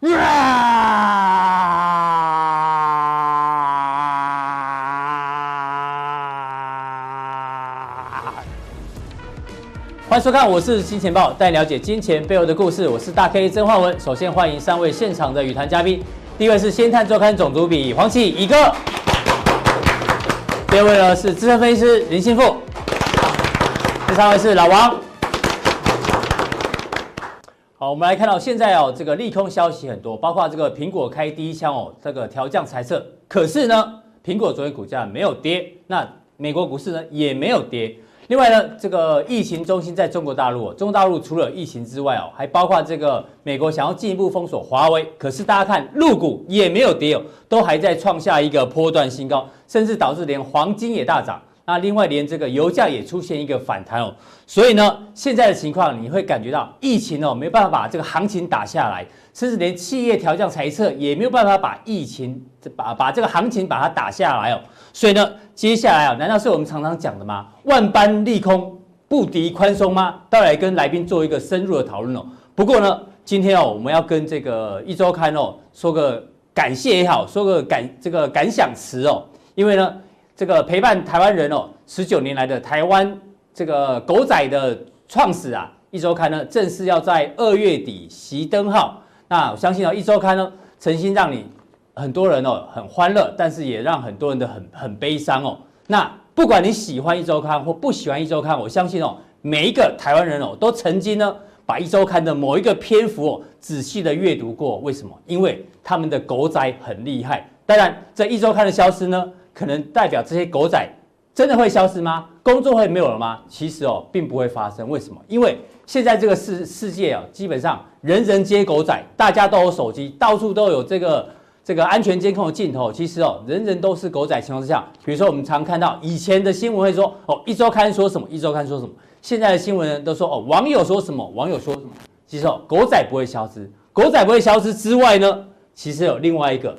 欢迎收看，我是金钱豹，带你了解金钱背后的故事。我是大 K 曾焕文。首先欢迎三位现场的与谈嘉宾，第一位是《先探周刊》总主笔黄启乙哥，第二位呢是资深分析师林信富，第三位是老王。我们来看到现在哦，这个利空消息很多，包括这个苹果开第一枪哦，这个调降猜测，可是呢，苹果昨天股价没有跌，那美国股市呢也没有跌。另外呢，这个疫情中心在中国大陆，中国大陆除了疫情之外哦，还包括这个美国想要进一步封锁华为。可是大家看，陆股也没有跌哦，都还在创下一个波段新高，甚至导致连黄金也大涨。那另外连这个油价也出现一个反弹哦。所以呢，现在的情况你会感觉到疫情哦没办法把这个行情打下来，甚至连企业调降财测也没有办法把疫情把把这个行情把它打下来哦。所以呢，接下来啊，难道是我们常常讲的吗？万般利空不敌宽松吗？到来跟来宾做一个深入的讨论哦。不过呢，今天哦，我们要跟这个一周刊哦说个感谢也好，说个感这个感想词哦。因为呢，这个陪伴台湾人哦十九年来的台湾这个狗仔的创始啊，一周刊呢正式要在二月底熄灯号。那我相信哦，一周刊呢诚心让你。很多人哦很欢乐，但是也让很多人的很很悲伤哦。那不管你喜欢一周刊或不喜欢一周刊，我相信哦，每一个台湾人哦都曾经呢把一周刊的某一个篇幅哦仔细的阅读过。为什么？因为他们的狗仔很厉害。当然，这一周刊的消失呢，可能代表这些狗仔真的会消失吗？工作会没有了吗？其实哦，并不会发生。为什么？因为现在这个世世界啊，基本上人人皆狗仔，大家都有手机，到处都有这个。这个安全监控的镜头，其实哦，人人都是狗仔情况之下，比如说我们常看到以前的新闻会说哦，一周刊说什么，一周刊说什么。现在的新闻人都说哦，网友说什么，网友说什么。其实哦，狗仔不会消失，狗仔不会消失之外呢，其实有另外一个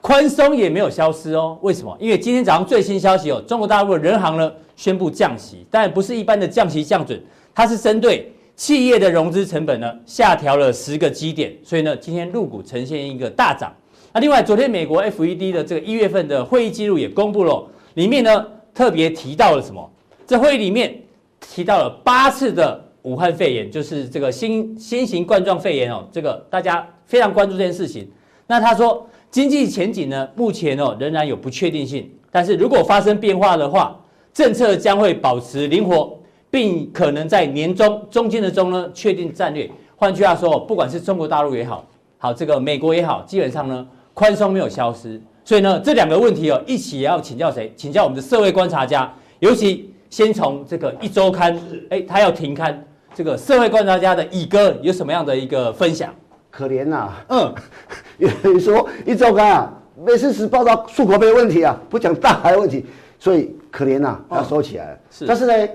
宽松也没有消失哦。为什么？因为今天早上最新消息哦，中国大陆的人行呢宣布降息，但不是一般的降息降准，它是针对企业的融资成本呢下调了十个基点，所以呢，今天陆股呈现一个大涨。那另外，昨天美国 FED 的这个一月份的会议记录也公布了，里面呢特别提到了什么？这会议里面提到了八次的武汉肺炎，就是这个新新型冠状肺炎哦，这个大家非常关注这件事情。那他说，经济前景呢，目前哦仍然有不确定性，但是如果发生变化的话，政策将会保持灵活，并可能在年中中间的中呢确定战略。换句话说，不管是中国大陆也好，好这个美国也好，基本上呢。宽松没有消失，所以呢，这两个问题哦，一起也要请教谁？请教我们的社会观察家，尤其先从这个一周刊，哎，他要停刊，这个社会观察家的乙哥有什么样的一个分享？可怜呐、啊，嗯，有人说一周刊啊，每次只报道漱口杯问题啊，不讲大海问题，所以可怜呐、啊，要收起来了。是，但是呢。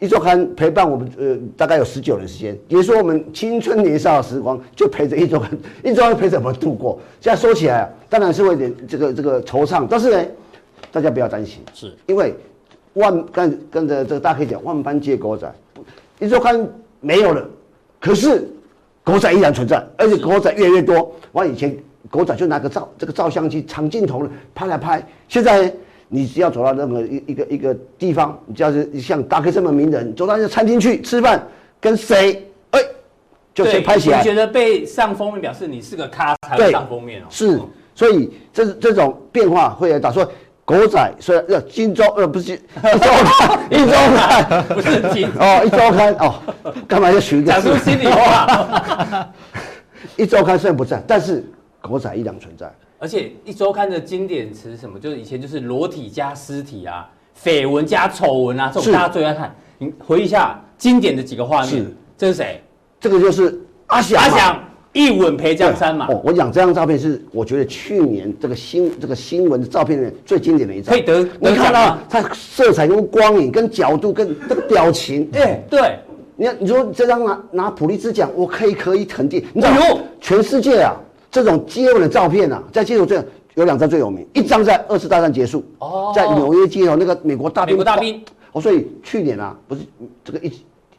一周刊陪伴我们，呃，大概有十九年时间，也是说我们青春年少的时光就陪着一周刊，一周刊陪着我们度过。现在说起来啊，当然是会有点这个这个惆怅，但是呢，大家不要担心，是因为万跟跟着这个大家可以讲万般皆狗仔，一周刊没有了，可是狗仔依然存在，而且狗仔越来越多。我以前狗仔就拿个照这个照相机长镜头拍来拍，现在。你只要走到任何一一个一个地方，你只要是像大 K 这么名人，走到那个餐厅去吃饭，跟谁哎，就谁拍起来。你觉得被上封面表示你是个咖才会上封面哦？是，所以这这种变化会来打说狗仔，虽然要金周呃不是一周刊，一周刊不是金哦，一周刊哦，干嘛要取一个？讲出心里话。一周刊虽然不在，但是狗仔依然存在。而且一周刊的经典词什么，就是以前就是裸体加尸体啊，绯闻加丑闻啊，这种大家最爱看。你回忆一下经典的几个画面，是这是谁？这个就是阿翔。阿翔一吻陪江山嘛。哦，我讲这张照片是我觉得去年这个新这个新闻的照片里面最经典的一张。可以得，你看到它色彩跟光影跟角度跟这个表情，对对。你看，你说这张拿拿普利兹奖，我可以可以肯定，你知道全世界啊。这种接吻的照片啊，在街头这有两张最有名，一张在二次大战结束，哦，在纽约街头那个美国大兵，美国大兵，哦，所以去年啊，不是这个一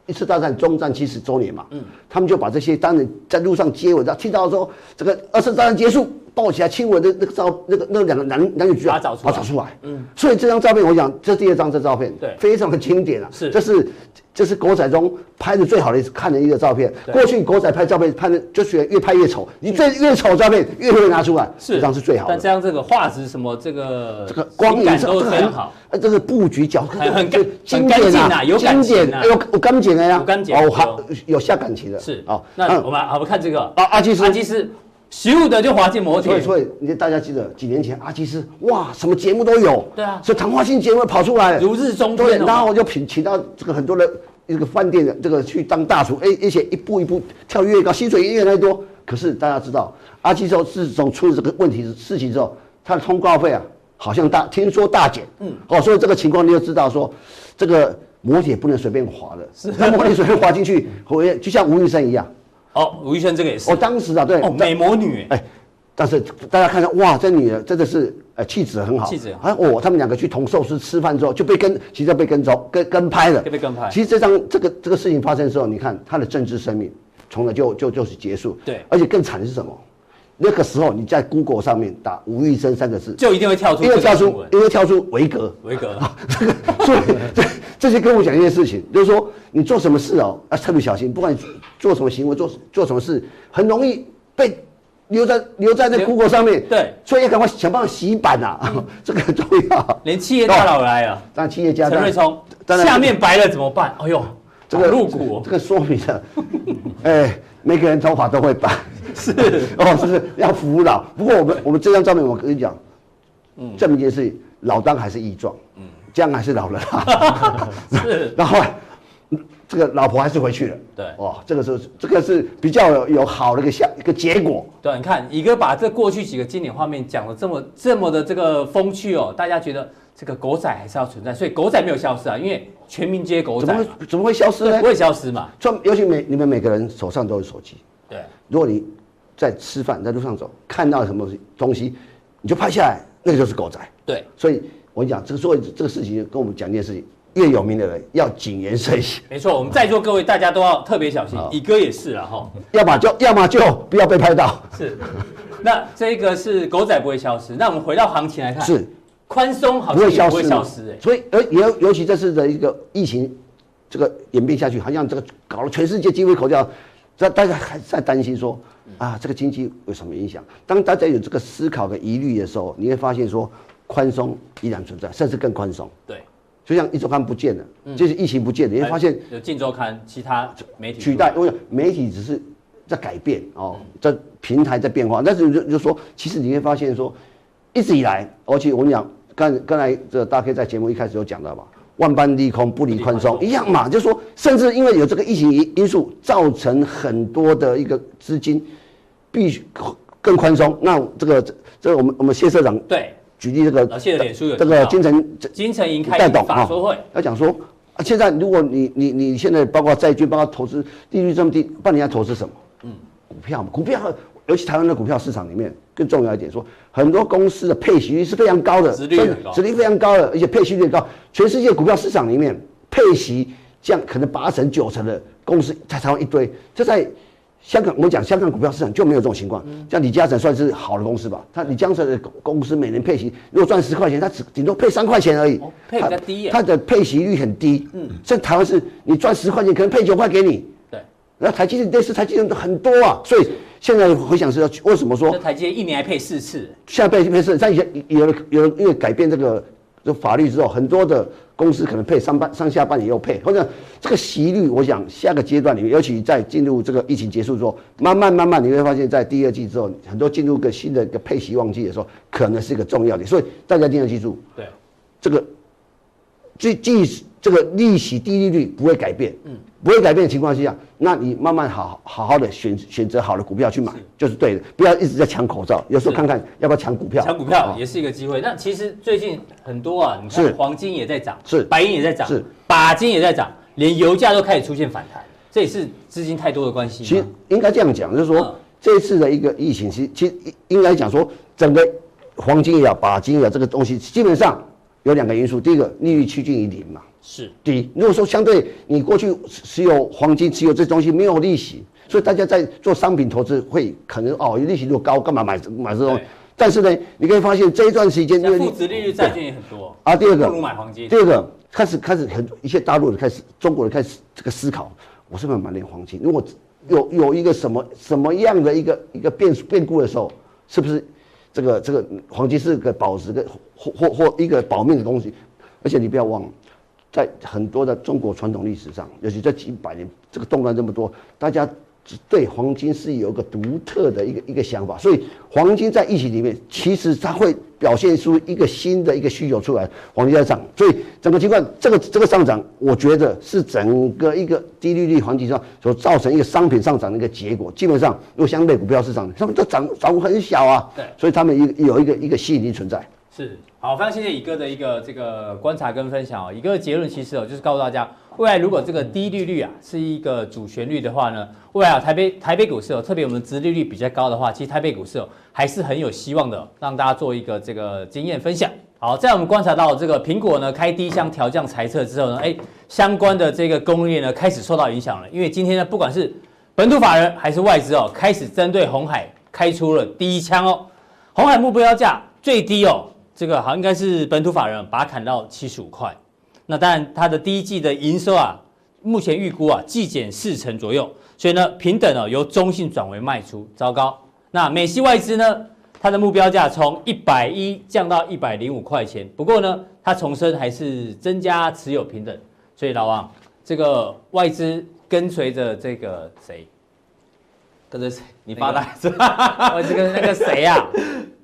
一次大战终战七十周年嘛，嗯，他们就把这些当年在路上接吻，然后听到说这个二次大战结束，抱起来亲吻的那个照，那个那两个男男女主角找出来，找出来，嗯，所以这张照片我想，这第二张这照片，对，非常的经典啊，是，这是这是狗仔中拍的最好的看的一个照片。过去狗仔拍照片拍的就是越拍越丑，你这越丑照片越会拿出来，是，这张是最好的。但这样这个画质什么这个这个光影都非常好。这个布局角很很经典啊，有感情啊，有有干净的呀，有干净哦，好有。下感情的，是。哦。那我们好，我们看这个。啊，阿基斯，阿基师，习武的就滑进摩铁。所以所以，你大家记得几年前阿基斯哇，什么节目都有，对啊，所以谈话性节目跑出来，如日中天。然后我就请请到这个很多的一个饭店的这个去当大厨，哎，而且一步一步跳越高，薪水也越来越多。可是大家知道，阿基斯自从出了这个问题事情之后，他的通告费啊。好像大听说大减，嗯，哦，所以这个情况你就知道说，这个摩铁不能随便滑的，是，那摩铁随便滑进去，会就像吴玉生一样。哦，吴玉生这个也是。哦，当时啊，对，哦，美魔女，哎，但是大家看到哇，这女的真的是，呃，气质很好，气质。啊，哦，他们两个去同寿司吃饭之后就被跟，其实被跟踪，跟跟拍了，被跟拍。其实这张这个这个事情发生之后，你看他的政治生命从来就就就是结束。对，而且更惨的是什么？那个时候你在 Google 上面打吴玉生三个字，就一定会跳出，因为跳出，因为跳出维格，维格。这个，所以 这这些跟我讲一件事情，就是说你做什么事哦，要特别小心，不管你做什么行为，做做什么事，很容易被留在留在那 Google 上面。对，所以要赶快想办法洗版啊，这个很重要。连企业大佬来了，当企业家陈瑞聪，下面白了怎么办？哎呦，这个入股，这个说明了，哎，每个人头发都会白。是哦，是不是要服老？不过我们我们这张照片，我跟你讲，嗯，证明一件事，老当还是益壮，嗯，姜还是老了啦。是，然后这个老婆还是回去了。对，哦，这个是这个是比较有有好的一个效一个结果。对，你看乙哥把这过去几个经典画面讲的这么这么的这个风趣哦，大家觉得这个狗仔还是要存在，所以狗仔没有消失啊，因为全民皆狗仔，怎么会怎么会消失呢？不会消失嘛。就尤其每你们每个人手上都有手机。对，如果你在吃饭，在路上走，看到什么东西，你就拍下来，那个就是狗仔。对，所以我跟你讲，这个所以这个事情跟我们讲一件事情，越有名的人要谨言慎行。没错，我们在座各位大家都要特别小心，乙哥也是了哈。要么就要么就 不要被拍到。是，那这个是狗仔不会消失。那我们回到行情来看，是宽松好像也不会消失哎。所以而尤尤其这次的一个疫情这个演变下去，好像这个搞了全世界鸡飞狗跳。这大家还在担心说啊，这个经济有什么影响？当大家有这个思考的疑虑的时候，你会发现说，宽松依然存在，甚至更宽松。对，就像一周刊不见了，就是疫情不见了，你会发现有镜周刊，其他媒体取代。因为媒体只是在改变哦，在平台在变化，但是就就说，其实你会发现说，一直以来，而且我跟你讲，刚刚才这大 K 在节目一开始有讲到吧。万般利空不离宽松，一样嘛，就是说，甚至因为有这个疫情因因素，造成很多的一个资金必须更宽松。那这个这这个我们我们谢社长对举例这个，谢的脸书有这个金城金城银开动法说会，要讲说啊，现在如果你你你现在包括债券，包括投资利率这么低，不然你要投资什么？嗯，股票嘛，股票。尤其台湾的股票市场里面，更重要一点说，很多公司的配息率是非常高的，殖利率很高，殖利率非常高的，而且配息率高。全世界股票市场里面，配息这样可能八成九成的公司在台湾一堆。这在香港，我们讲香港股票市场就没有这种情况。像李嘉诚算是好的公司吧，他李嘉诚的公司每年配息，如果赚十块钱，他只顶多配三块钱而已，配比较低，他的配息率很低。嗯，在台湾是你赚十块钱，可能配九块给你。对，然后台积电类似台积电都很多啊，所以。现在回想是要为什么说台积一年还配四次？现在配配四，在以前有了有了因为改变这个这法律之后，很多的公司可能配上半上下半年又配，或者这个息率，我想下个阶段里面，尤其在进入这个疫情结束之后，慢慢慢慢你会发现，在第二季之后，很多进入个新的一个配息旺季的时候，可能是一个重要点，所以大家一定要记住，对这个即即这个利息低利率不会改变，嗯。不会改变的情况下，那你慢慢好好好的选选择好的股票去买，就是对的。不要一直在抢口罩，有时候看看要不要抢股票。抢股票也是一个机会。那其实最近很多啊，你看黄金也在涨，是白银也在涨，是鈀金也在涨，连油价都开始出现反弹，这也是资金太多的关系。其实应该这样讲，就是说、嗯、这一次的一个疫情，其实其实应该讲说，整个黄金也好，鈀金也好，这个东西基本上有两个因素。第一个，利率趋近于零嘛。是低。如果说相对你过去持有黄金、持有这东西没有利息，所以大家在做商品投资会可能哦，利息如果高，干嘛买买这东西？但是呢，你可以发现这一段时间，因为负值利率债券也很多啊。第二个，不如买黄金。第二个，开始开始很一些大陆人开始，中国人开始这个思考，我是不是买点黄金？如果有有一个什么什么样的一个一个变变故的时候，是不是这个这个黄金是个保值的或或或一个保命的东西？而且你不要忘了，在很多的中国传统历史上，尤其这几百年这个动乱这么多，大家。对黄金是有一个独特的一个一个想法，所以黄金在疫情里面，其实它会表现出一个新的一个需求出来，黄金在涨，所以整个情况这个这个上涨，我觉得是整个一个低利率环境上所造成一个商品上涨的一个结果。基本上，如果相对股票市场，他们都涨涨幅很小啊，对，所以他们有有一个一个吸引力存在。是，好，非常谢谢乙哥的一个这个观察跟分享哦。乙哥的结论其实哦，就是告诉大家。未来如果这个低利率啊是一个主旋律的话呢，未来台北台北股市哦，特别我们殖利率比较高的话，其实台北股市哦还是很有希望的，哦，让大家做一个这个经验分享。好，在我们观察到这个苹果呢开第一枪调降财测之后呢，哎，相关的这个供应链呢开始受到影响了，因为今天呢不管是本土法人还是外资哦，开始针对红海开出了第一枪哦，红海目标价最低哦，这个好像应该是本土法人把它砍到七十五块。那当然，它的第一季的营收啊，目前预估啊，季减四成左右，所以呢，平等哦，由中性转为卖出，糟糕。那美系外资呢，它的目标价从一百一降到一百零五块钱，不过呢，它重申还是增加持有平等。所以老王，这个外资跟随着这个谁？跟着谁？你发呆是吧？外资跟那个谁呀？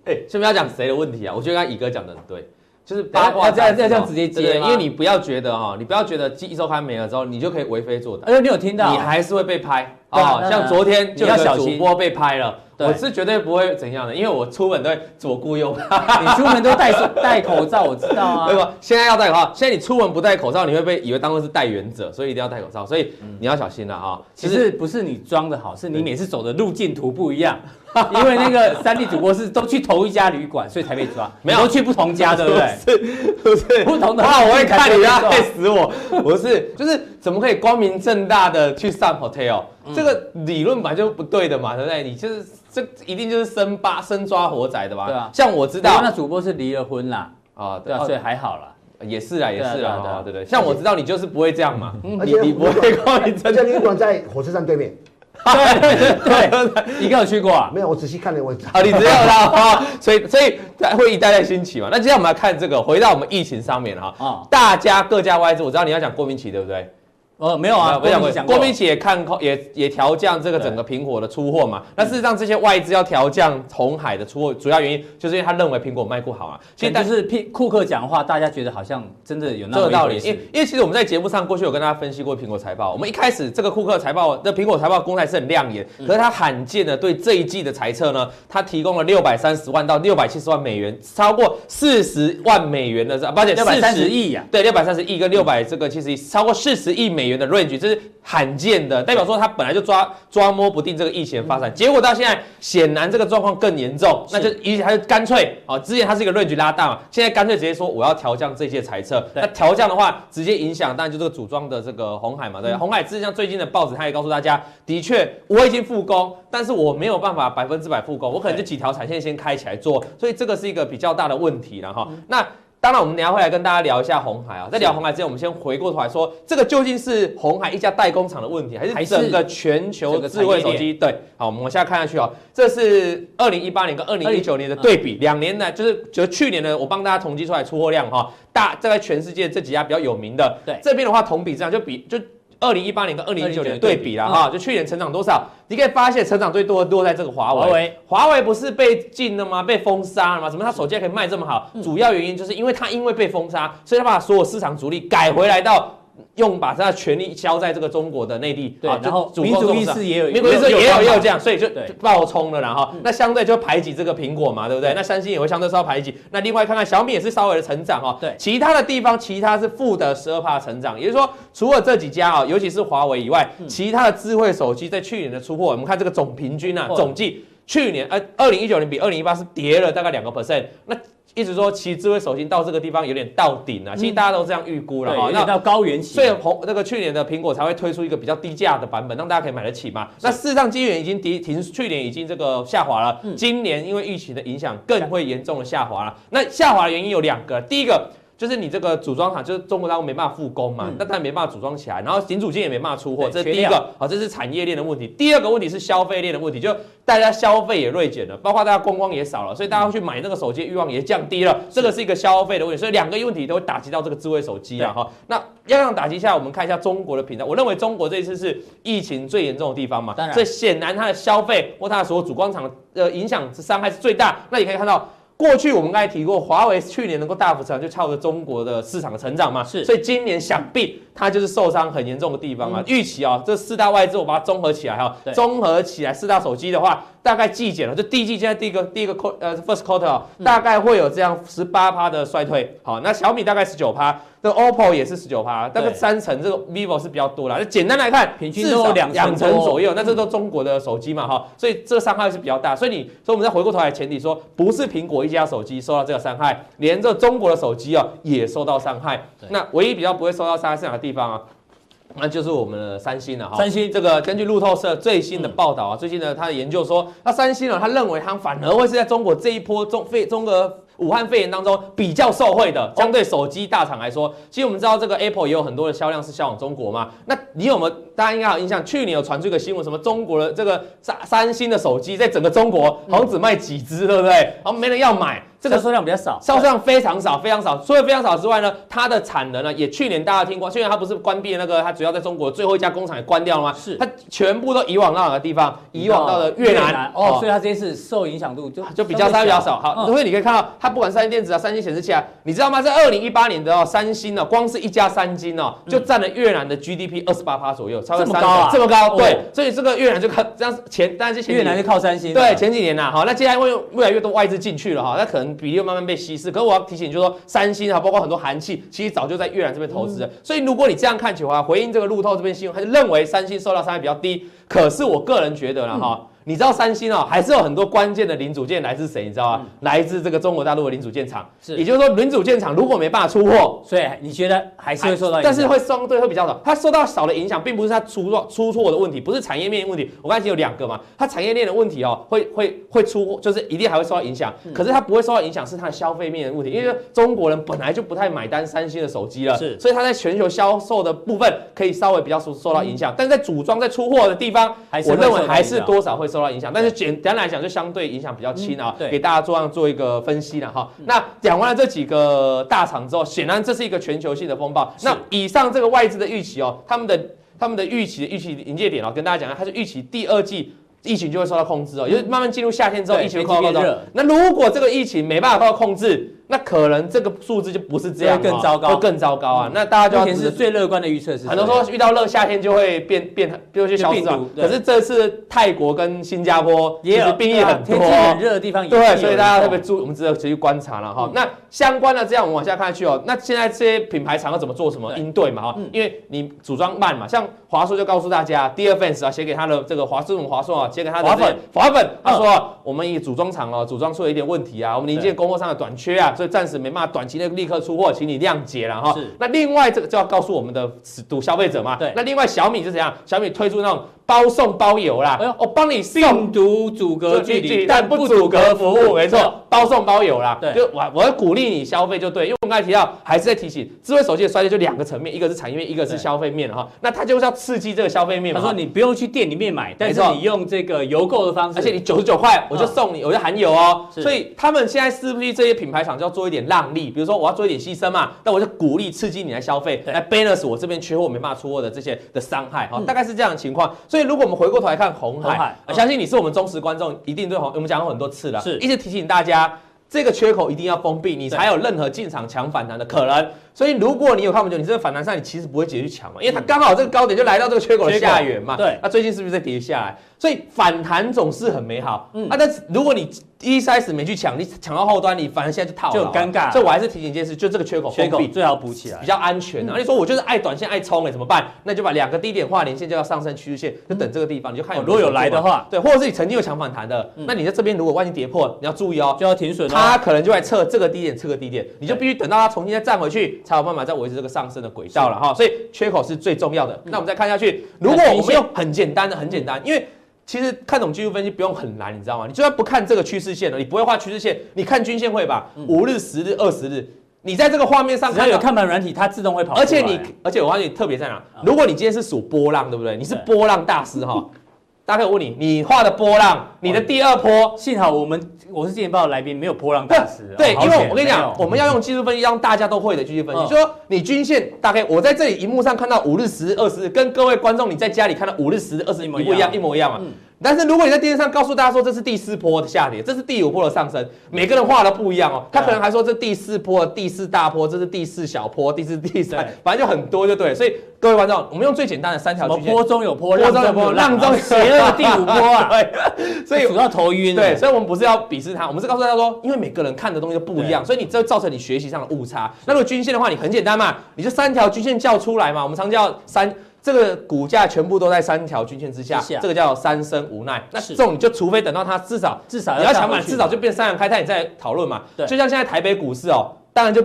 哎，先不要讲谁的问题啊，我觉得刚刚乙哥讲的很对。就是八卦这样这样这样直接接，因为你不要觉得哈，你不要觉得一周刊没了之后，你就可以为非作歹。而且你有听到，你还是会被拍啊。像昨天就有主播被拍了，我是绝对不会怎样的，因为我出门都会左顾右盼。你出门都戴戴口罩，我知道啊。对吧？现在要戴口罩，现在你出门不戴口罩，你会被以为当做是带原者，所以一定要戴口罩。所以你要小心了啊。其实不是你装的好，是你每次走的路径图不一样。因为那个三 D 主播是都去同一家旅馆，所以才被抓。没有都去不同家，对不对？是，不是不同的。话，我会看你要害死我。不是，就是怎么可以光明正大的去上 hotel？这个理论本来就不对的嘛，对不对？你就是这一定就是生扒生抓活宰的吧？对啊。像我知道，那主播是离了婚啦。啊，对啊，所以还好啦。也是啊，也是啊，对对对。像我知道你就是不会这样嘛，你你不会光明正大。旅馆在火车站对面。对对对，你有去过啊？没有，我仔细看了我。啊，你知道了，所以所以会一代代兴起嘛。那接下来我们来看这个，回到我们疫情上面哈。啊，大家各家外资，我知道你要讲郭明奇，对不对？呃，没有啊，没有讲。郭明錤也看空，也也调降这个整个苹果的出货嘛。那事实上，这些外资要调降红海的出货，主要原因就是因为他认为苹果卖不好啊。其实，但是库克讲的话，大家觉得好像真的有那个道理。因为因为其实我们在节目上过去有跟大家分析过苹果财报。我们一开始这个库克财报，那苹果财报公开是很亮眼，可是他罕见的对这一季的财测呢，他提供了六百三十万到六百七十万美元，超过四十万美元的，而且，六百三十亿呀，对，六百三十亿跟六百这个七十亿，超过四十亿美元的 range，这是。罕见的代表说，他本来就抓抓摸不定这个疫情的发展，结果到现在显然这个状况更严重，那就一他就干脆啊，之前他是一个 range 拉大嘛，现在干脆直接说我要调降这些财测，那调降的话直接影响当然就这个组装的这个红海嘛，对，红海之前最近的报纸他也告诉大家，的确我已经复工，但是我没有办法百分之百复工，我可能就几条产线先开起来做，所以这个是一个比较大的问题了哈，那。当然，我们等下会来跟大家聊一下红海啊。在聊红海之前，我们先回过头来说，这个究竟是红海一家代工厂的问题，还是整个全球智慧手机？对，好，我们往下看下去啊。这是二零一八年跟二零一九年的对比，两年呢，就是就去年呢，我帮大家统计出来出货量哈，大在全世界这几家比较有名的，对，这边的话同比这样就比就。二零一八年跟二零一九年对比了哈，就去年成长多少？你可以发现成长最多的落在这个华为。华为不是被禁了吗？被封杀了吗？怎么他手机还可以卖这么好？主要原因就是因为他因为被封杀，所以他把所有市场主力改回来到。用把他的权力交在这个中国的内地，对，然后民主意识也有，民主意识也有也有这样，所以就爆冲了，然后那相对就排挤这个苹果嘛，对不对？那三星也会相对受到排挤。那另外看看小米也是稍微的成长哦，对，其他的地方其他是负的十二趴成长，也就是说除了这几家啊，尤其是华为以外，其他的智慧手机在去年的出货，我们看这个总平均啊，总计去年呃二零一九年比二零一八是跌了大概两个 percent，那。一直说其实智慧手机到这个地方有点到顶了，其实大家都这样预估了哈，那到高原期，所以红那个去年的苹果才会推出一个比较低价的版本，让大家可以买得起嘛。那事实上，今年已经跌停，去年已经这个下滑了，今年因为疫情的影响更会严重的下滑了。那下滑的原因有两个，第一个。就是你这个组装厂，就是中国大陆没办法复工嘛，那它没办法组装起来，然后零组件也没办法出货，这是第一个，好，这是产业链的问题。第二个问题是消费链的问题，就大家消费也锐减了，包括大家观光也少了，所以大家去买那个手机欲望也降低了，这个是一个消费的问题，所以两个问题都会打击到这个智慧手机啊哈。那要让打击下，我们看一下中国的品牌，我认为中国这一次是疫情最严重的地方嘛，所以显然它的消费或它的所有组装厂的影响是伤害是最大。那你可以看到。过去我们刚才提过，华为去年能够大幅成长，就靠着中国的市场的成长嘛。是，所以今年想必它就是受伤很严重的地方啊。预期啊，这四大外资我把它综合起来哈，综合起来四大手机的话，大概季减了，就第一季现在第一个第一个 quarter 呃 first quarter 大概会有这样十八趴的衰退。好，那小米大概十九趴。那 OPPO 也是十九趴，大概三成，这个 vivo 是比较多啦。那简单来看，平均至少两两成左右。那这都中国的手机嘛，哈，所以这个伤害是比较大。所以你，所以我们再回过头来，前提说，不是苹果一家手机受到这个伤害，连这中国的手机啊也受到伤害。那唯一比较不会受到伤害是哪个地方啊？那就是我们的三星了哈。三星这个根据路透社最新的报道啊，最近呢，他的研究说，那三星呢，他认为他反而会是在中国这一波中肺中国。武汉肺炎当中比较受惠的，相对手机大厂来说，其实我们知道这个 Apple 也有很多的销量是销往中国嘛。那你有没有？大家应该有印象，去年有传出一个新闻，什么中国的这个三三星的手机在整个中国好像只卖几只，对不对？然后没人要买。这个销售量比较少，销售量非常少，非常少。除了非常少之外呢，它的产能呢，也去年大家听过，去年它不是关闭那个，它主要在中国最后一家工厂也关掉了吗？是，它全部都移往到哪个地方？移往到了越南。哦，所以它这次受影响度就就比较稍微比较少。好，所以你可以看到，它不管三星电子啊，三星显示器啊，你知道吗？在二零一八年的哦，三星呢，光是一家三星哦，就占了越南的 GDP 二十八趴左右，超过这么高啊，这么高。对，所以这个越南就靠这样前，但是越南就靠三星。对，前几年呐，好，那接下来会越来越多外资进去了哈，那可能比例慢慢被稀释。可是我要提醒，就是说三星啊，包括很多韩企，其实早就在越南这边投资了。嗯、所以如果你这样看起来，回应这个路透这边新闻，他就认为三星受到伤害比较低。可是我个人觉得了哈。嗯你知道三星哦，还是有很多关键的零组件来自谁？你知道吗？来自这个中国大陆的零组件厂。是，也就是说零组件厂如果没办法出货，所以你觉得还是会受到影响？但是会相对会比较少。它受到少的影响，并不是它出错出错的问题，不是产业链问题。我刚才有两个嘛，它产业链的问题哦，会会会出货，就是一定还会受到影响。可是它不会受到影响，是它的消费面的问题，因为中国人本来就不太买单三星的手机了，是，所以它在全球销售的部分可以稍微比较受受到影响。但是在组装在出货的地方，我认为还是多少会受到影响。但是简简单来讲，就相对影响比较轻啊，给大家做样做一个分析了哈。那讲完了这几个大厂之后，显然这是一个全球性的风暴。那以上这个外资的预期哦，他们的他们的预期的预期临界点哦，跟大家讲一下，它是预期第二季疫情就会受到控制哦，因为慢慢进入夏天之后，疫情会快到热。那如果这个疫情没办法受到控制，那可能这个数字就不是这样，更糟糕，会更糟糕啊！那大家就要目前是最乐观的预测是，很多说遇到热夏天就会变变，比如说消失。可是这次泰国跟新加坡也是病例很多，天气很热的地方也对，所以大家特别注意，我们值得持续观察了哈。那相关的这样，我们往下看下去哦。那现在这些品牌厂要怎么做什么应对嘛？哈，因为你组装慢嘛，像华硕就告诉大家，Dear 啊，写给他的这个华硕，华硕啊，写给他的华粉，华粉，他说我们以组装厂哦，组装出了一点问题啊，我们零件供货上的短缺啊。所以暂时没办法短期内立刻出货，请你谅解了哈。是。那另外这个就要告诉我们的赌消费者嘛。对。那另外小米是怎样？小米推出那种。包送包邮啦！我帮你病毒阻隔距离，但不阻隔服务，没错，包送包邮啦。对，就我我要鼓励你消费就对，因为我们刚才提到，还是在提醒，智慧手机的衰退就两个层面，一个是产业面，一个是消费面哈。那它就是要刺激这个消费面嘛。他说你不用去店里面买，但是你用这个邮购的方式，而且你九十九块我就送你，我就含邮哦。所以他们现在是不是这些品牌厂就要做一点让利？比如说我要做一点牺牲嘛，那我就鼓励刺激你来消费，来 balance 我这边缺货没办法出货的这些的伤害哈，大概是这样的情况。所以如果我们回过头来。看红海，海嗯、相信你是我们忠实观众，一定对红，我们讲过很多次了，是一直提醒大家，这个缺口一定要封闭，你才有任何进场抢反弹的可能。所以如果你有看很久，你这个反弹上，你其实不会直接去抢嘛，因为它刚好这个高点就来到这个缺口的下缘嘛。对，那最近是不是在跌下来？所以反弹总是很美好。嗯啊，但是如果你一开始没去抢，你抢到后端，你反而现在就套了，就尴尬。所以我还是提醒一件事，就这个缺口缺口最好补起来，比较安全的。而你说我就是爱短线爱冲哎，怎么办？那就把两个低点画连线，就要上升趋势线，就等这个地方，你就看有。如果有来的话，对，或者是你曾经有抢反弹的，那你在这边如果万一跌破，你要注意哦，就要停损。它可能就来测这个低点，测个低点，你就必须等到它重新再站回去，才有办法再维持这个上升的轨道了哈。所以缺口是最重要的。那我们再看下去，如果我们用很简单的，很简单，因为。其实看懂技术分析不用很难，你知道吗？你就算不看这个趋势线了，你不会画趋势线，你看均线会吧？五日、十日、二十日，你在这个画面上看，只要有看盘软体，它自动会跑。而且你，而且我发现你特别在哪？如果你今天是数波浪，对不对？你是波浪大师哈。大家可以问你，你画的波浪，你的第二波，幸好我们我是金钱报的来宾，没有波浪大师。对，因为我跟你讲，我们要用技术分析，让大家都会的技术分析。你说你均线大概，我在这里荧幕上看到五日、十日、二十日，跟各位观众你在家里看到五日、十日、二十日一模一样，一模一样嘛。但是如果你在电视上告诉大家说，这是第四波的下跌，这是第五波的上升，每个人画的不一样哦。他可能还说，这第四波第四大波，这是第四小波，第四第三，反正就很多就对。所以各位观众，我们用最简单的三条均线。波中有波，波中有波，浪中邪恶第五波啊！对，所以主要头晕。对，所以我们不是要鄙视他，我们是告诉大家说，因为每个人看的东西都不一样，所以你这造成你学习上的误差。那如果均线的话，你很简单嘛，你就三条均线叫出来嘛，我们常叫三。这个股价全部都在三条均线之下，这个叫三生无奈。那这种你就除非等到它至少至少你要想买，至少就变三阳开泰，你再讨论嘛。对，就像现在台北股市哦，当然就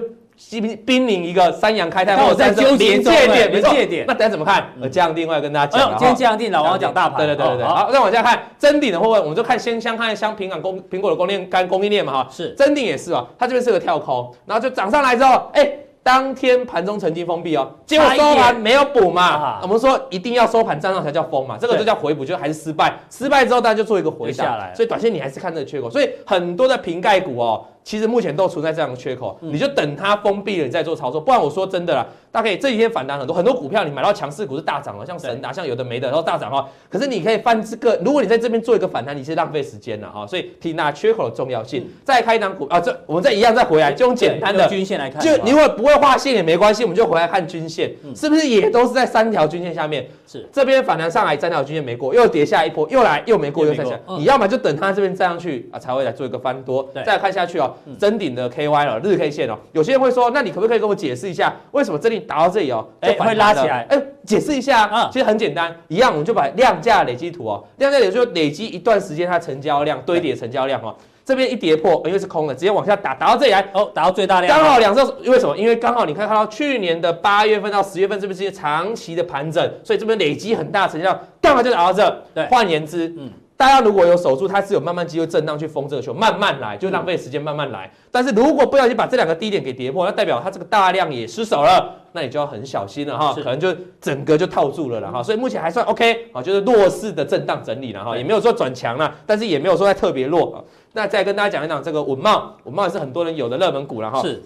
濒濒临一个三阳开泰或者三生临界点，临界点。那等下怎么看？呃，这样定会跟大家讲。今天这样定，老王讲大盘。对对对对对。好，再往下看，真顶的部分，我们就看先先看香苹果供苹果的供应干供应链嘛哈。是，真顶也是啊，它这边是个跳空，然后就涨上来之后，哎。当天盘中曾经封闭哦，结果收盘没有补嘛。我们说一定要收盘站上才叫封嘛，这个就叫回补，就还是失败。失败之后大家就做一个回档，所以短线你还是看这个缺口。所以很多的瓶盖股哦。其实目前都存在这样的缺口，你就等它封闭了，你再做操作。不然我说真的啦，大概这几天反弹很多，很多股票你买到强势股是大涨了，像神达，像有的没的，然后大涨哈。可是你可以翻这个，如果你在这边做一个反弹，你是浪费时间了哈。所以提那缺口的重要性，再开一档股啊，这我们再一样再回来，就用简单的均线来看，就你如果不会画线也没关系，我们就回来看均线，是不是也都是在三条均线下面？是这边反弹上来三条均线没过，又跌下一波，又来又没过，又再下。你要么就等它这边站上去啊，才会来做一个翻多。再看下去哦，臻鼎的。K Y 了日 K 线哦，有些人会说，那你可不可以跟我解释一下，为什么这里打到这里哦，哎会拉起来？哎，解释一下啊，其实很简单，一样，我们就把量价累积图哦，量价也就是累积一段时间它成交量堆叠成交量哦，这边一跌破，因为是空的，直接往下打，打到这里来哦，打到最大量，刚好两周，因为什么？因为刚好你看看到去年的八月份到十月份，是不是一些长期的盘整？所以这边累积很大成交量，干嘛就打到这？对，换言之，嗯。大家如果有守住，它是有慢慢机会震荡去封这个球，慢慢来，就浪费时间慢慢来。但是如果不小心把这两个低点给跌破，那代表它这个大量也失守了，那你就要很小心了哈，可能就整个就套住了了哈。所以目前还算 OK 啊，就是弱势的震荡整理了哈，也没有说转强了，但是也没有说它特别弱啊。那再跟大家讲一讲这个稳茂，稳茂也是很多人有的热门股了哈。是。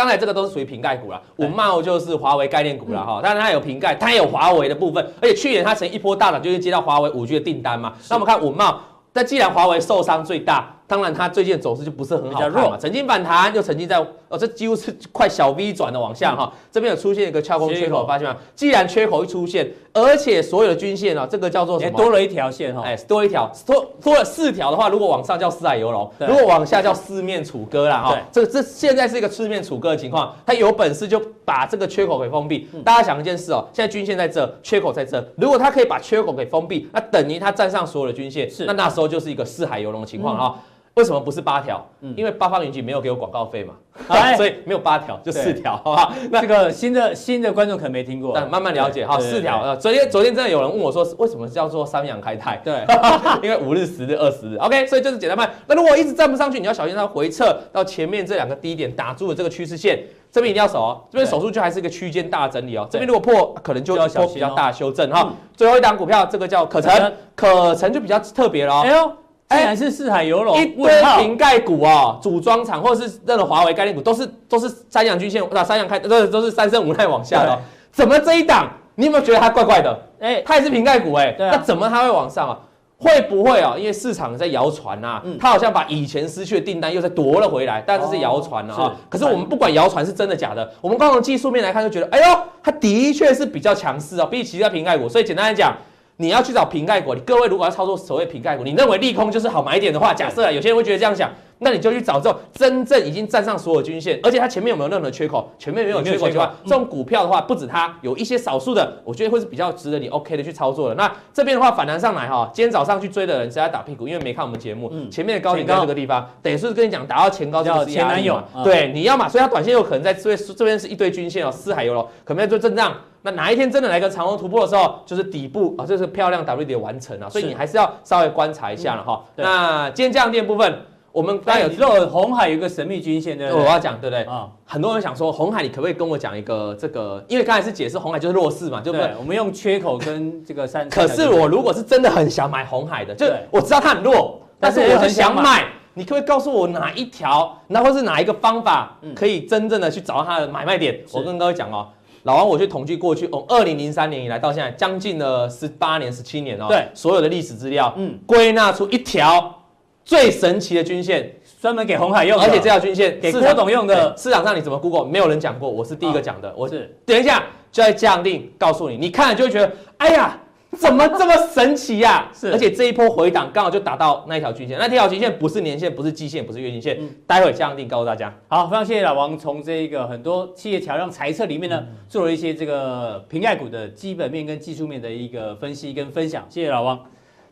刚才这个都是属于瓶盖股了，五茂就是华为概念股了哈，当然它有瓶盖，它也有华为的部分，而且去年它曾一波大涨，就是接到华为五 G 的订单嘛。那我们看五茂，但既然华为受伤最大。当然，它最近的走势就不是很好看嘛，曾经反弹，又曾经在哦，这几乎是快小 V 转的往下哈。这边有出现一个跳空缺口，发现吗？既然缺口一出现，而且所有的均线啊，这个叫做什么？多了一条线哈，哎，多一条，多多了四条的话，如果往上叫四海游龙，如果往下叫四面楚歌啦哈。这个这现在是一个四面楚歌的情况，它有本事就把这个缺口给封闭。大家想一件事哦，现在均线在这，缺口在这，如果它可以把缺口给封闭，那等于它站上所有的均线，是那那时候就是一个四海游龙的情况哈。为什么不是八条？嗯，因为八方云集没有给我广告费嘛，所以没有八条，就四条，好不好？那这个新的新的观众可能没听过，慢慢了解哈。四条，昨天昨天真的有人问我说，为什么叫做三阳开泰？对，因为五日、十日、二十日，OK，所以就是简单慢。那如果一直站不上去，你要小心它回撤到前面这两个低点，打住了这个趋势线，这边一定要守哦。这边守住就还是一个区间大整理哦。这边如果破，可能就要小比较大修正哈。最后一档股票，这个叫可成，可成就比较特别了。哎呦。竟然是四海游龙，一堆瓶盖股哦，组装厂或者是任何华为概念股，都是都是三阳均线，那三阳开都是都是三生无奈往下的。怎么这一档，你有没有觉得它怪怪的？哎，它也是瓶盖股哎，那怎么它会往上啊？会不会啊？因为市场在谣传呐，它好像把以前失去的订单又再夺了回来，但这是谣传啊。可是我们不管谣传是真的假的，我们光从技术面来看就觉得，哎呦，它的确是比较强势啊，比起其他瓶盖股。所以简单来讲，你要去找瓶盖股，你各位如果要操作所谓瓶盖股，你认为利空就是好买点的话，假设啊，有些人会觉得这样想。那你就去找这种真正已经站上所有均线，而且它前面有没有任何缺口？前面没有缺口的话，这种股票的话，不止它有一些少数的，我觉得会是比较值得你 OK 的去操作的。那这边的话反弹上来哈，今天早上去追的人是在打屁股，因为没看我们节目。前面的高点在这个地方，等于是跟你讲打到前高就是前男友。对，你要嘛，所以它短线有可能在这边这边是一堆均线哦，四海游龙，可能在做震荡。那哪一天真的来个长虹突破的时候，就是底部啊，这是漂亮 W 底完成了，所以你还是要稍微观察一下了哈。那今天这样电部分。我们刚才有知道红海有一个神秘均线，对不对？我要讲，对不对？啊，很多人想说红海，你可不可以跟我讲一个这个？因为刚才是解释红海就是弱势嘛，对不对？我们用缺口跟这个三。可是我如果是真的很想买红海的，就我知道它很弱，但是我很想买，你可不可以告诉我哪一条，然后是哪一个方法可以真正的去找到它的买卖点？我跟各位讲哦，老王，我去统计过去，哦，二零零三年以来到现在将近了十八年、十七年哦，对，所有的历史资料，嗯，归纳出一条。最神奇的均线，专门给红海用的，而且这条均线给郭董用的。市场上你怎么 Google 没有人讲过，我是第一个讲的。哦、我是等一下就在降定告诉你，你看了就会觉得，哎呀，怎么这么神奇呀、啊？是，而且这一波回档刚好就打到那一条均线，那条均线不是年线，不是季线，不是月均线。嗯、待会降定告诉大家。好，非常谢谢老王从这个很多企业桥梁财测里面呢，嗯、做了一些这个瓶盖股的基本面跟技术面的一个分析跟分享。谢谢老王。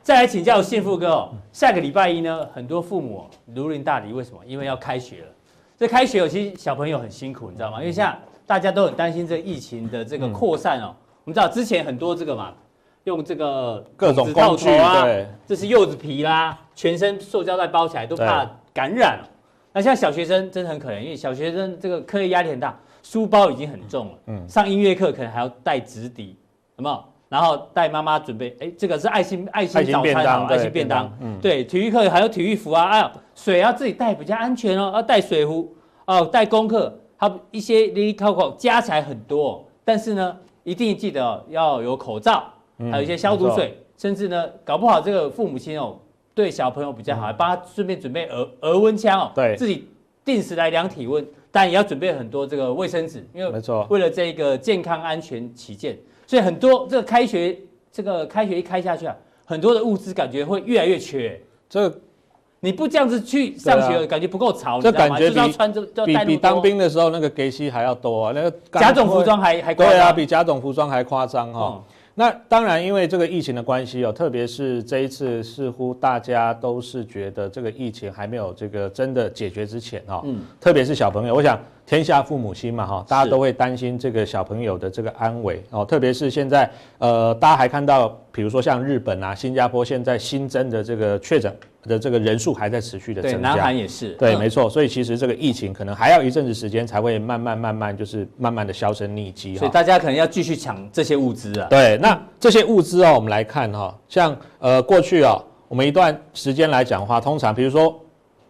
再来请教幸福哥哦，下个礼拜一呢，很多父母如临大敌，为什么？因为要开学了。这开学有其实小朋友很辛苦，你知道吗？因为现在大家都很担心这疫情的这个扩散哦。我们知道之前很多这个嘛，用这个各种工具啊，这是柚子皮啦，全身塑胶袋包起来都怕感染。那像小学生真的很可怜，因为小学生这个课业压力很大，书包已经很重了，嗯，上音乐课可能还要带纸底，有没有？然后带妈妈准备，哎，这个是爱心爱心早餐啊，爱心便当。嗯，对，体育课还有体育服啊，哎呦，水要自己带比较安全哦，要带水壶哦，带功课，还有一些零零扣扣加起来很多。但是呢，一定记得哦，要有口罩，还有一些消毒水，甚至呢，搞不好这个父母亲哦，对小朋友比较好，帮他顺便准备额额温枪哦，对，自己定时来量体温，但也要准备很多这个卫生纸，因为没错，为了这个健康安全起见。所以很多这个开学，这个开学一开下去啊，很多的物资感觉会越来越缺。这你不这样子去上学，感觉不够潮，这感觉比比比当兵的时候那个给息还要多啊，那个甲种服装还还对啊，比甲种服装还夸张哈。那当然，因为这个疫情的关系哦，特别是这一次，似乎大家都是觉得这个疫情还没有这个真的解决之前哦，嗯，特别是小朋友，我想天下父母心嘛哈，大家都会担心这个小朋友的这个安危哦，特别是现在呃，大家还看到，比如说像日本啊、新加坡现在新增的这个确诊。的这个人数还在持续的增加，对，南韩也是，对，没错，所以其实这个疫情可能还要一阵子时间才会慢慢慢慢就是慢慢的销声匿迹哈，所以大家可能要继续抢这些物资啊。对，那这些物资哦，我们来看哈，像呃过去啊，我们一段时间来讲的话，通常比如说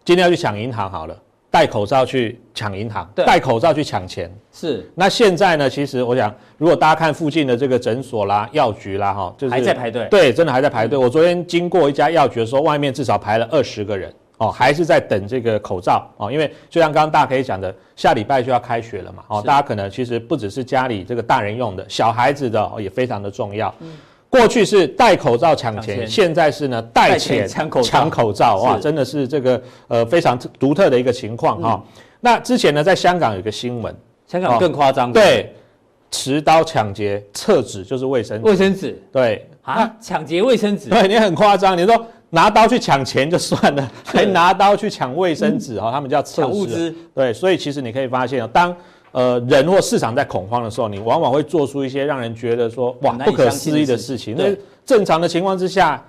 今天要去抢银行好了。戴口罩去抢银行，戴口罩去抢钱，是。那现在呢？其实我想，如果大家看附近的这个诊所啦、药局啦，哈，就是还在排队。对，真的还在排队。嗯、我昨天经过一家药局的时候，外面至少排了二十个人哦，还是在等这个口罩哦。因为就像刚刚大家可以讲的，下礼拜就要开学了嘛，哦，大家可能其实不只是家里这个大人用的，小孩子的哦也非常的重要。嗯过去是戴口罩抢钱，钱。现在是呢戴钱抢口罩，口罩哇，真的是这个呃非常独特的一个情况哈。那之前呢，在香港有个新闻，香港更夸张、哦，对，持刀抢劫厕纸就是卫生纸，卫生纸。对。啊，抢劫卫生纸，对你很夸张，你说拿刀去抢钱就算了，是。还拿刀去抢卫生纸哈、他们叫厕物资，对，所以其实你可以发现当。呃，人或市场在恐慌的时候，你往往会做出一些让人觉得说哇不可思议的事情。那正常的情况之下，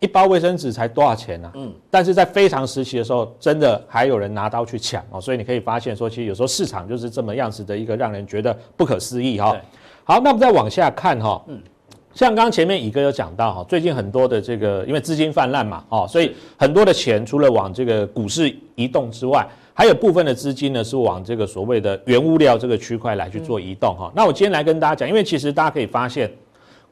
一包卫生纸才多少钱呢？嗯，但是在非常时期的时候，真的还有人拿刀去抢哦。所以你可以发现说，其实有时候市场就是这么样子的一个让人觉得不可思议哈。好，那我们再往下看哈。嗯，像刚刚前面乙哥有讲到哈，最近很多的这个因为资金泛滥嘛，哦，所以很多的钱除了往这个股市移动之外。还有部分的资金呢，是往这个所谓的原物料这个区块来去做移动哈。嗯、那我今天来跟大家讲，因为其实大家可以发现，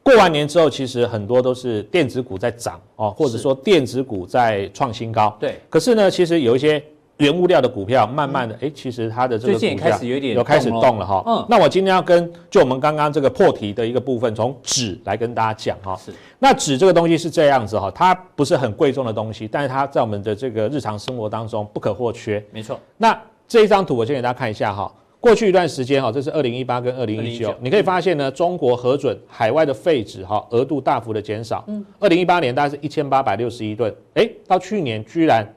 过完年之后，其实很多都是电子股在涨哦，或者说电子股在创新高。对，可是呢，其实有一些原物料的股票，慢慢的，哎、嗯，其实它的这个股最近开始有点有开始动了哈。嗯，那我今天要跟就我们刚刚这个破题的一个部分，从纸来跟大家讲哈。是，那纸这个东西是这样子哈，它不是很贵重的东西，但是它在我们的这个日常生活当中不可或缺。没错。那这一张图我先给大家看一下哈。过去一段时间哈，这是二零一八跟二零一九，你可以发现呢，中国核准海外的废纸哈额度大幅的减少。嗯，二零一八年大概是一千八百六十一吨，哎，到去年居然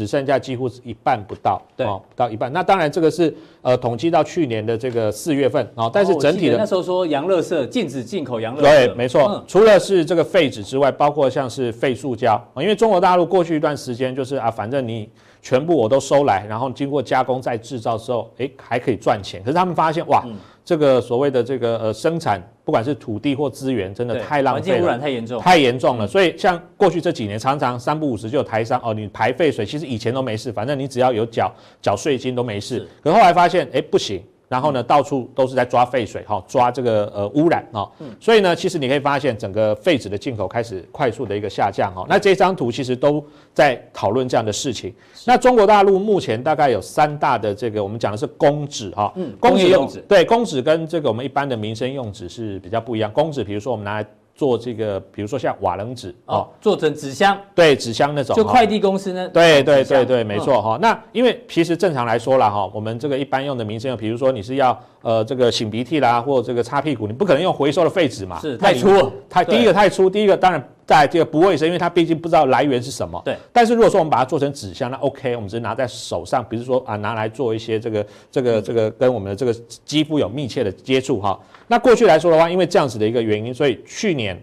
只剩下几乎是一半不到，对，不到一半。那当然这个是呃统计到去年的这个四月份啊，但是整体的那时候说洋垃圾禁止进口洋垃圾，对，没错。除了是这个废纸之外，包括像是废塑胶啊，因为中国大陆过去一段时间就是啊，反正你。全部我都收来，然后经过加工再制造之后，哎，还可以赚钱。可是他们发现，哇，嗯、这个所谓的这个呃生产，不管是土地或资源，真的太浪费了，环境污染太严重，太严重了。嗯、所以像过去这几年，常常三不五时就有台商哦，你排废水，其实以前都没事，反正你只要有缴缴税金都没事。可后来发现，哎，不行。然后呢，到处都是在抓废水，哈，抓这个呃污染啊，嗯、所以呢，其实你可以发现整个废纸的进口开始快速的一个下降，哈。那这张图其实都在讨论这样的事情。那中国大陆目前大概有三大的这个，我们讲的是公纸，哈，嗯，工业用纸，对，公纸跟这个我们一般的民生用纸是比较不一样。公纸，比如说我们拿来。做这个，比如说像瓦楞纸哦，做成纸箱，对，纸箱那种，就快递公司呢，对对对对，没错哈。那因为其实正常来说啦哈，我们这个一般用的民生用，比如说你是要呃这个擤鼻涕啦，或者这个擦屁股，你不可能用回收的废纸嘛，是太粗，太第一个太粗，第一个当然在这个不卫生，因为它毕竟不知道来源是什么。对。但是如果说我们把它做成纸箱，那 OK，我们只是拿在手上，比如说啊拿来做一些这个这个这个跟我们的这个肌肤有密切的接触哈。那过去来说的话，因为这样子的一个原因，所以去年。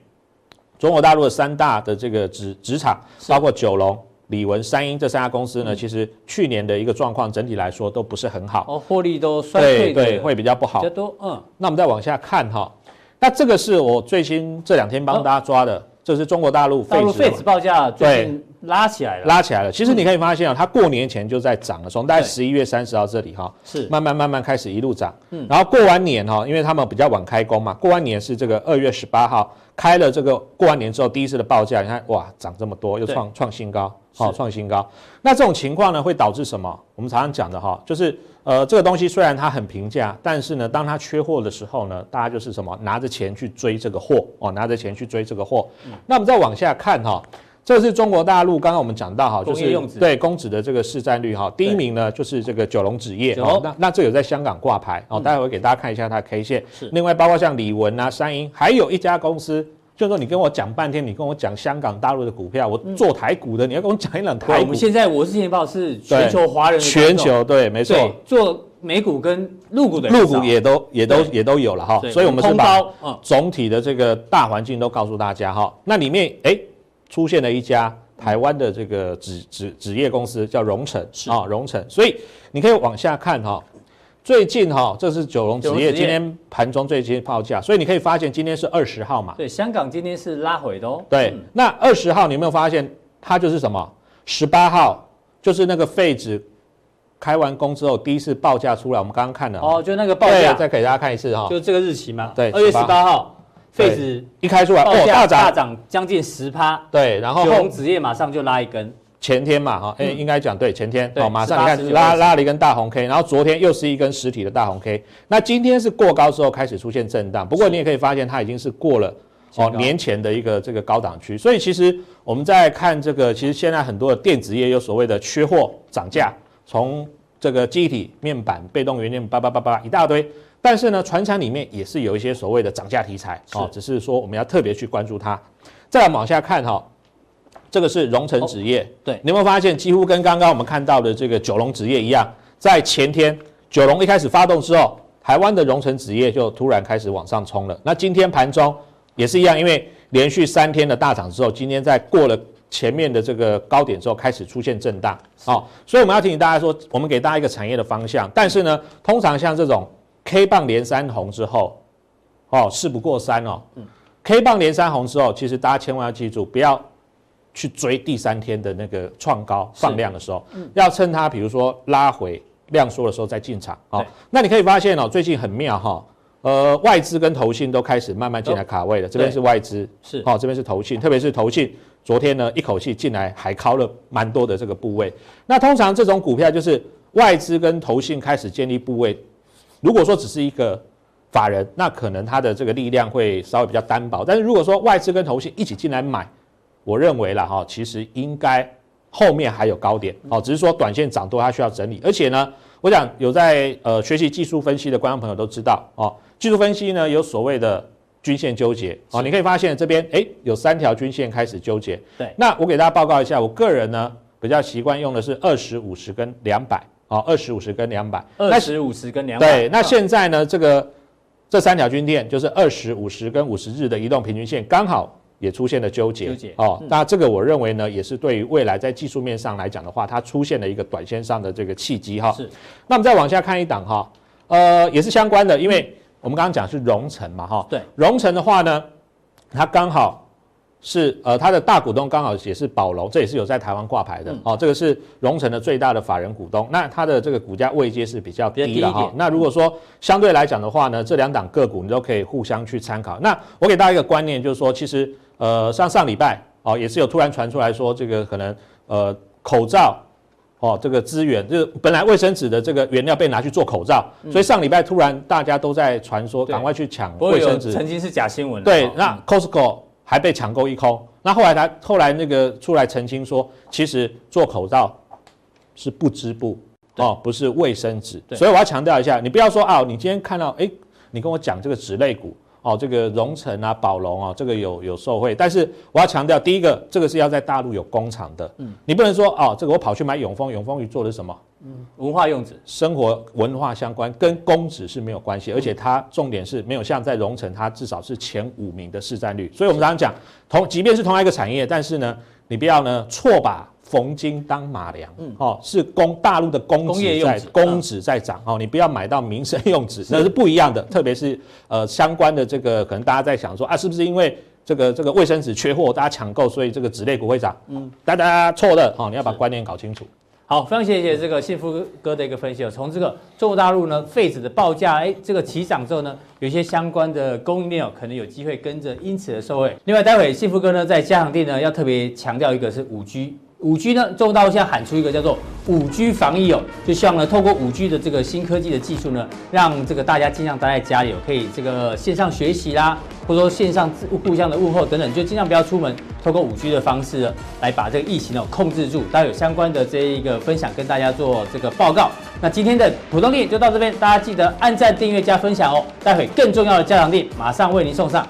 中国大陆的三大的这个纸纸厂，包括九龙、李文、三英这三家公司呢，其实去年的一个状况整体来说都不是很好，哦，获利都衰退，对对，会比较不好，比较多，嗯。那我们再往下看哈，那这个是我最新这两天帮大家抓的，这是中国大陆废纸废纸报价最近拉起来了，拉起来了。其实你可以发现啊，它过年前就在涨了，从大概十一月三十号这里哈，是慢慢慢慢开始一路涨，嗯。然后过完年哈，因为他们比较晚开工嘛，过完年是这个二月十八号。开了这个过完年之后第一次的报价，你看哇，涨这么多，又创创新高，好创新高。那这种情况呢，会导致什么？我们常常讲的哈，就是呃，这个东西虽然它很平价，但是呢，当它缺货的时候呢，大家就是什么，拿着钱去追这个货哦，拿着钱去追这个货。嗯、那我们再往下看哈。这是中国大陆，刚刚我们讲到哈，就是对公纸的这个市占率哈，第一名呢就是这个九龙纸业哦，那那这有在香港挂牌哦，待会会给大家看一下它的 K 线。是，另外包括像李文啊、三英，还有一家公司，就是说你跟我讲半天，你跟我讲香港大陆的股票，我做台股的，你要跟我讲一两台股。我们现在我是金钱豹是全球华人，全球对，没错，做美股跟陆股的，陆股也都也都也都有了哈，所以我们是把总体的这个大环境都告诉大家哈，那里面哎。出现了一家台湾的这个纸纸纸业公司，叫荣成啊，荣成。所以你可以往下看哈，最近哈，这是九龙纸业今天盘中最新报价，所以你可以发现今天是二十号嘛。对，香港今天是拉回的哦。对，那二十号你有没有发现它就是什么？十八号就是那个废纸开完工之后第一次报价出来，我们刚刚看了哦，就那个报价，再给大家看一次哈，就这个日期嘛。对，二月十八号。废纸一开出来，哦，大涨大涨将近十趴，对，然后九龙纸业马上就拉一根，前天嘛，哈，哎，应该讲对，前天，哦，马上你看拉拉了一根大红 K，然后昨天又是一根实体的大红 K，那今天是过高之后开始出现震荡，不过你也可以发现它已经是过了哦年前的一个这个高档区，所以其实我们在看这个，其实现在很多的电子业有所谓的缺货涨价，从这个记忆体、面板、被动元件，叭叭叭叭一大堆。但是呢，船产里面也是有一些所谓的涨价题材啊，只是说我们要特别去关注它。再来往下看哈，这个是荣成纸业，哦、对，你有没有发现几乎跟刚刚我们看到的这个九龙纸业一样，在前天九龙一开始发动之后，台湾的荣成纸业就突然开始往上冲了。那今天盘中也是一样，因为连续三天的大涨之后，今天在过了前面的这个高点之后，开始出现震荡啊，所以我们要提醒大家说，我们给大家一个产业的方向。但是呢，通常像这种。K 棒连三红之后，哦，事不过三哦。嗯，K 棒连三红之后，其实大家千万要记住，不要去追第三天的那个创高放量的时候，嗯，要趁它比如说拉回量缩的时候再进场。哦，那你可以发现哦，最近很妙哈，呃，外资跟投信都开始慢慢进来卡位了。这边是外资，是哦，这边是投信，特别是投信，昨天呢一口气进来还敲了蛮多的这个部位。那通常这种股票就是外资跟投信开始建立部位，如果说只是一个法人，那可能他的这个力量会稍微比较单薄。但是如果说外资跟投信一起进来买，我认为了哈，其实应该后面还有高点哦，只是说短线涨多它需要整理，而且呢。我想有在呃学习技术分析的观众朋友都知道哦，技术分析呢有所谓的均线纠结哦，你可以发现这边哎有三条均线开始纠结。对，那我给大家报告一下，我个人呢比较习惯用的是二十五十跟两百哦，二十五十跟两百，二十五十跟两百。对，那现在呢这个这三条均线就是二十五十跟五十日的移动平均线刚好。也出现了纠结，纠结哦，那这个我认为呢，也是对于未来在技术面上来讲的话，它出现了一个短线上的这个契机哈。是，那我们再往下看一档哈，呃，也是相关的，因为我们刚刚讲是荣成嘛哈，对，荣成的话呢，它刚好。是呃，它的大股东刚好也是宝龙，这也是有在台湾挂牌的、嗯、哦。这个是荣成的最大的法人股东，那它的这个股价位阶是比较低的哈、哦。那如果说相对来讲的话呢，这两档个股你都可以互相去参考。那我给大家一个观念，就是说，其实呃，像上礼拜哦，也是有突然传出来说，这个可能呃口罩哦，这个资源就是本来卫生纸的这个原料被拿去做口罩，嗯、所以上礼拜突然大家都在传说，赶快去抢卫生纸。曾经是假新闻。对，那 Costco。还被抢购一空，那后来他后来那个出来澄清说，其实做口罩是不织布哦，不是卫生纸。所以我要强调一下，你不要说啊，你今天看到哎，你跟我讲这个纸类股哦，这个荣成啊、宝龙啊，这个有有受惠，但是我要强调，第一个，这个是要在大陆有工厂的，嗯，你不能说哦，这个我跑去买永丰，永丰鱼做的什么？嗯，文化用纸，生活文化相关，跟公纸是没有关系，而且它重点是没有像在荣成，它至少是前五名的市占率。所以我们常常讲，同即便是同一个产业，但是呢，你不要呢错把冯金当马良，嗯，哦，是工大陆的公纸在公纸在涨，哦，你不要买到民生用纸，那是不一样的。特别是呃相关的这个，可能大家在想说啊，是不是因为这个这个卫生纸缺货，大家抢购，所以这个纸类股会涨？嗯，大家错的，哦，你要把观念搞清楚。好，非常谢谢这个幸福哥的一个分析哦。从这个中国大陆呢废纸的报价，哎，这个齐涨之后呢，有一些相关的供应链哦，可能有机会跟着因此而受惠。另外，待会幸福哥呢在加强錠呢要特别强调一个是五 G。五 G 呢，中国大现在喊出一个叫做五 G 防疫哦，就希望呢透过五 G 的这个新科技的技术呢，让这个大家尽量待在家里哦，可以这个线上学习啦，或者说线上互相的问候等等，就尽量不要出门，透过五 G 的方式呢，来把这个疫情哦控制住。大家有相关的这一个分享跟大家做这个报告。那今天的普通店就到这边，大家记得按赞、订阅、加分享哦。待会更重要的家长店马上为您送上。